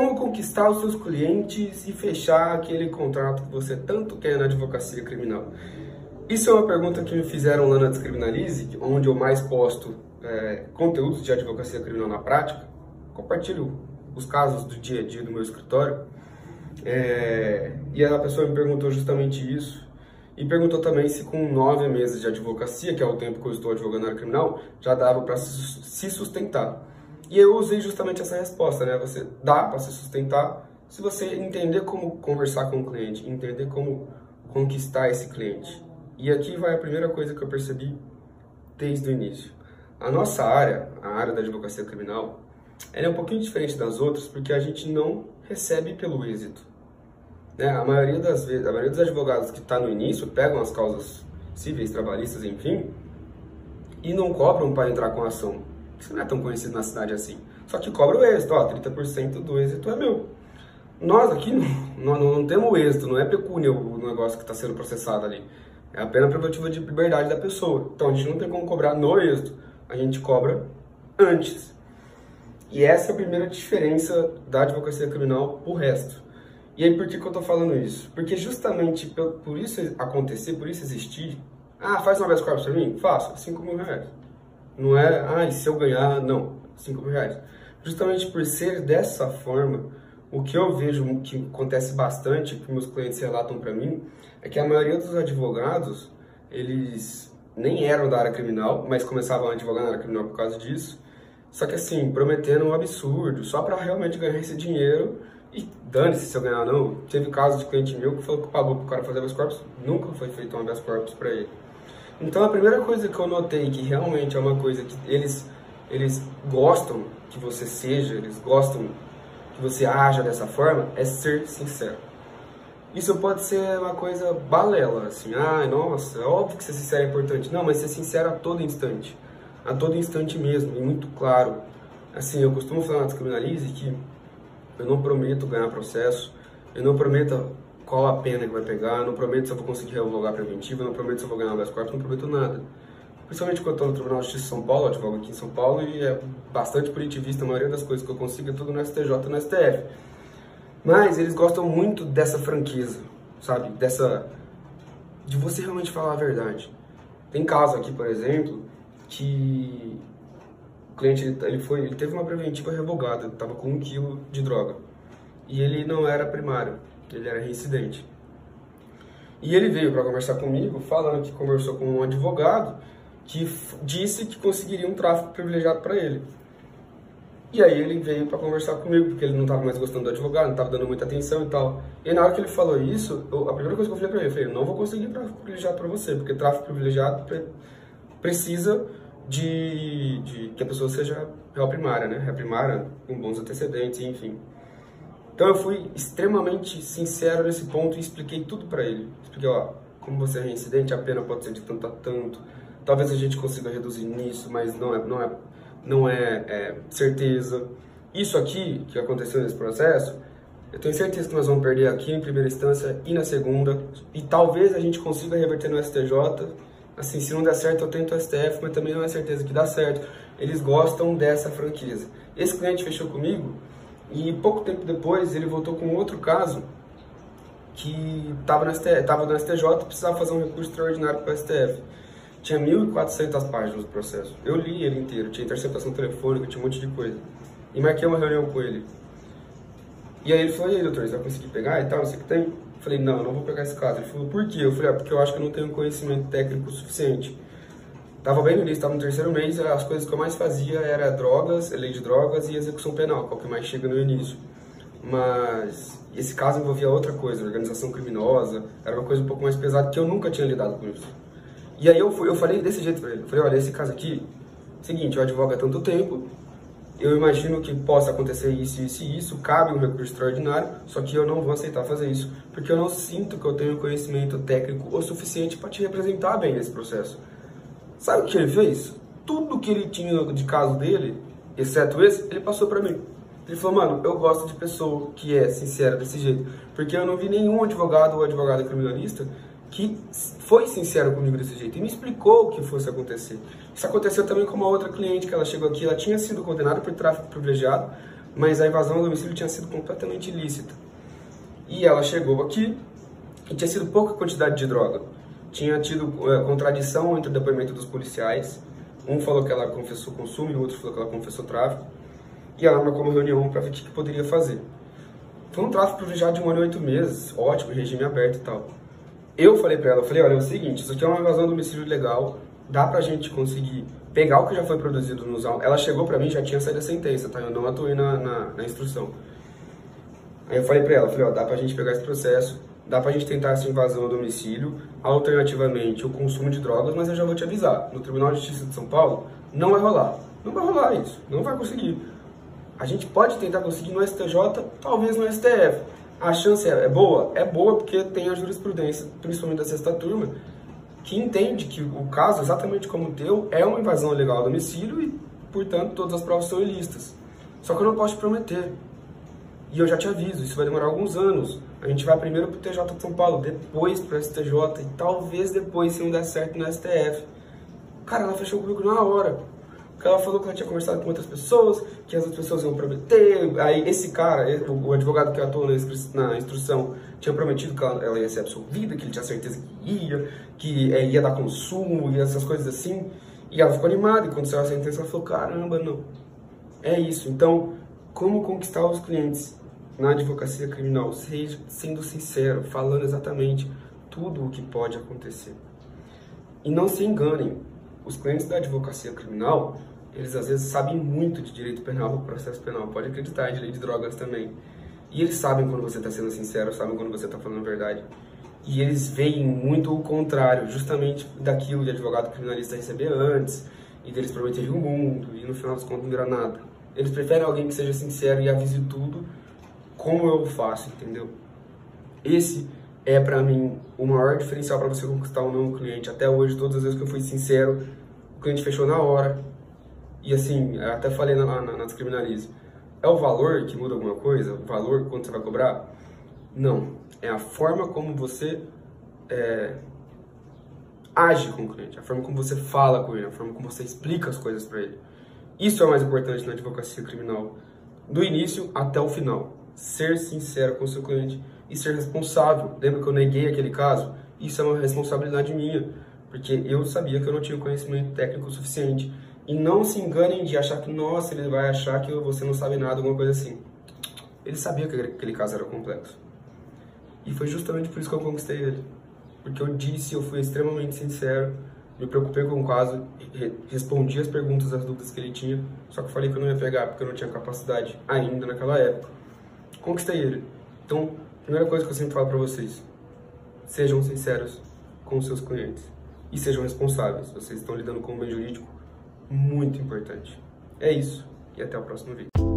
Como conquistar os seus clientes e fechar aquele contrato que você tanto quer na advocacia criminal? Isso é uma pergunta que me fizeram lá na Descriminalize, onde eu mais posto é, conteúdos de advocacia criminal na prática. Compartilho os casos do dia a dia do meu escritório. É, e a pessoa me perguntou justamente isso. E perguntou também se com nove meses de advocacia, que é o tempo que eu estou advogando na área criminal, já dava para se sustentar. E eu usei justamente essa resposta, né? Você dá para se sustentar se você entender como conversar com o cliente, entender como conquistar esse cliente. E aqui vai a primeira coisa que eu percebi desde o início. A nossa área, a área da advocacia criminal, ela é um pouquinho diferente das outras porque a gente não recebe pelo êxito. Né? A maioria das vezes, a maioria dos advogados que está no início pegam as causas cíveis, trabalhistas, enfim, e não cobram para entrar com ação. Isso não é tão conhecido na cidade assim. Só que cobra o êxito, ó, 30% do êxito é meu. Nós aqui não, não, não temos êxito, não é pecúnia o negócio que está sendo processado ali. É a pena privativa de liberdade da pessoa. Então a gente não tem como cobrar no êxito, a gente cobra antes. E essa é a primeira diferença da advocacia criminal pro resto. E aí por que, que eu tô falando isso? Porque justamente por, por isso acontecer, por isso existir, ah, faz uma vez corpus pra mim? Faço, 5 mil reais. Não é, ah, se eu ganhar, não, 5 mil reais. Justamente por ser dessa forma, o que eu vejo que acontece bastante, que meus clientes relatam para mim, é que a maioria dos advogados, eles nem eram da área criminal, mas começavam a advogar na área criminal por causa disso. Só que assim, prometendo um absurdo, só para realmente ganhar esse dinheiro e dane-se se eu ganhar ou não. Teve caso de cliente meu que falou que pagou pro cara fazer habeas corpus, nunca foi feito um habeas corpus para ele. Então a primeira coisa que eu notei que realmente é uma coisa que eles eles gostam que você seja, eles gostam que você haja dessa forma, é ser sincero. Isso pode ser uma coisa balela, assim, ah, nossa, é óbvio que ser sincero é importante. Não, mas ser sincero a todo instante, a todo instante mesmo, e muito claro. Assim, eu costumo falar na Descriminalize que eu não prometo ganhar processo, eu não prometo qual a pena que vai pegar, não prometo se eu vou conseguir revogar preventivo, não prometo se eu vou ganhar habeas corpus, não prometo nada. Principalmente quando eu estou no Tribunal de Justiça de São Paulo, eu advogo aqui em São Paulo e é bastante punitivista, a maioria das coisas que eu consigo é tudo no STJ e no STF. Mas eles gostam muito dessa franqueza, sabe? Dessa. de você realmente falar a verdade. Tem caso aqui, por exemplo, que o cliente ele, foi, ele teve uma preventiva revogada, estava com um quilo de droga. E ele não era primário ele era reincidente. E ele veio para conversar comigo, falando que conversou com um advogado que disse que conseguiria um tráfico privilegiado para ele. E aí ele veio para conversar comigo, porque ele não estava mais gostando do advogado, não estava dando muita atenção e tal. E na hora que ele falou isso, eu, a primeira coisa que eu falei para ele, eu falei, não vou conseguir tráfico privilegiado para você, porque tráfico privilegiado pre precisa de, de, que a pessoa seja réu primária, né? Réu primária, com bons antecedentes, enfim. Então eu fui extremamente sincero nesse ponto e expliquei tudo para ele. Expliquei, ó, como você é reincidente, a pena pode ser de tanto a tanto. Talvez a gente consiga reduzir nisso, mas não é, não é, não é, é certeza. Isso aqui que aconteceu nesse processo, eu tenho certeza que nós vamos perder aqui em primeira instância e na segunda. E talvez a gente consiga reverter no STJ. Assim, se não der certo, eu tento o STF, mas também não é certeza que dá certo. Eles gostam dessa franqueza. Esse cliente fechou comigo e pouco tempo depois ele voltou com outro caso que estava no, no STJ e precisava fazer um recurso extraordinário para o STF. Tinha 1.400 páginas do processo. Eu li ele inteiro, tinha interceptação telefônica, tinha um monte de coisa. E marquei uma reunião com ele. E aí ele falou, e aí doutor, você vai conseguir pegar e tal, você que tem? Eu falei, não, não vou pegar esse caso. Ele falou, por quê? Eu falei, ah, porque eu acho que eu não tenho conhecimento técnico suficiente. Tava bem no início, tava no terceiro mês, as coisas que eu mais fazia era drogas, lei de drogas e execução penal, qual que mais chega no início. Mas esse caso envolvia outra coisa, organização criminosa, era uma coisa um pouco mais pesada que eu nunca tinha lidado com isso. E aí eu, fui, eu falei desse jeito pra ele, eu falei, olha, esse caso aqui, seguinte, eu advogo há tanto tempo, eu imagino que possa acontecer isso, isso e isso, cabe um recurso extraordinário, só que eu não vou aceitar fazer isso, porque eu não sinto que eu tenho conhecimento técnico o suficiente para te representar bem nesse processo. Sabe o que ele fez? Tudo que ele tinha de caso dele, exceto esse, ele passou para mim. Ele falou, mano, eu gosto de pessoa que é sincera desse jeito. Porque eu não vi nenhum advogado ou advogada criminalista que foi sincero comigo desse jeito e me explicou o que fosse acontecer. Isso aconteceu também com uma outra cliente que ela chegou aqui, ela tinha sido condenada por tráfico privilegiado, mas a invasão ao domicílio tinha sido completamente ilícita. E ela chegou aqui e tinha sido pouca quantidade de droga. Tinha tido é, contradição entre o depoimento dos policiais. Um falou que ela confessou consumo e o outro falou que ela confessou tráfico. E ela marcou uma reunião para ver o que, poderia fazer. Foi um tráfico já de um ano e oito meses, ótimo, regime aberto e tal. Eu falei para ela, falei, olha, é o seguinte, isso aqui é uma invasão do domicílio legal, dá pra gente conseguir pegar o que já foi produzido nos autos. Ela chegou pra mim, já tinha saído a sentença, tá? Eu não atuei na, na, na instrução. Aí eu falei pra ela, falei, ó, dá pra gente pegar esse processo, dá pra gente tentar essa invasão ao domicílio, alternativamente o consumo de drogas, mas eu já vou te avisar, no Tribunal de Justiça de São Paulo não vai rolar. Não vai rolar isso, não vai conseguir. A gente pode tentar conseguir no STJ, talvez no STF. A chance é boa? É boa porque tem a jurisprudência, principalmente da sexta turma, que entende que o caso, exatamente como o teu, é uma invasão legal ao domicílio e, portanto, todas as provas são ilícitas. Só que eu não posso te prometer. E eu já te aviso, isso vai demorar alguns anos. A gente vai primeiro para o TJ de São Paulo, depois para o STJ e talvez depois, se não der certo, no STF. Cara, ela fechou comigo na hora. Porque ela falou que ela tinha conversado com outras pessoas, que as outras pessoas iam prometer. Aí esse cara, o advogado que atuou na instrução, tinha prometido que ela ia ser absolvida, que ele tinha certeza que ia, que é, ia dar consumo e essas coisas assim. E ela ficou animada e quando saiu a sentença ela falou, caramba, não. É isso. Então, como conquistar os clientes na advocacia criminal? Sendo sincero, falando exatamente tudo o que pode acontecer. E não se enganem, os clientes da advocacia criminal eles às vezes sabem muito de direito penal, processo penal, pode acreditar, de lei de drogas também. E eles sabem quando você está sendo sincero, sabem quando você está falando a verdade. E eles veem muito o contrário, justamente daquilo de advogado criminalista receber antes, e deles prometerem o mundo, e no final das contas não virar nada. Eles preferem alguém que seja sincero e avise tudo, como eu faço, entendeu? Esse é para mim o maior diferencial para você conquistar um novo cliente. Até hoje, todas as vezes que eu fui sincero, o cliente fechou na hora, e assim, até falei na, na, na Descriminalize, é o valor que muda alguma coisa? O valor quanto você vai cobrar? Não. É a forma como você é, age com o cliente, a forma como você fala com ele, a forma como você explica as coisas para ele. Isso é o mais importante na advocacia criminal, do início até o final. Ser sincero com o seu cliente e ser responsável. Lembra que eu neguei aquele caso? Isso é uma responsabilidade minha, porque eu sabia que eu não tinha conhecimento técnico suficiente e não se enganem de achar que, nossa, ele vai achar que você não sabe nada, alguma coisa assim. Ele sabia que aquele caso era complexo. E foi justamente por isso que eu conquistei ele. Porque eu disse, eu fui extremamente sincero, me preocupei com o caso, respondi as perguntas, as dúvidas que ele tinha, só que falei que eu não ia pegar porque eu não tinha capacidade ainda naquela época. Conquistei ele. Então, primeira coisa que eu sempre falo para vocês, sejam sinceros com os seus clientes e sejam responsáveis. Vocês estão lidando com um bem jurídico muito importante. É isso e até o próximo vídeo.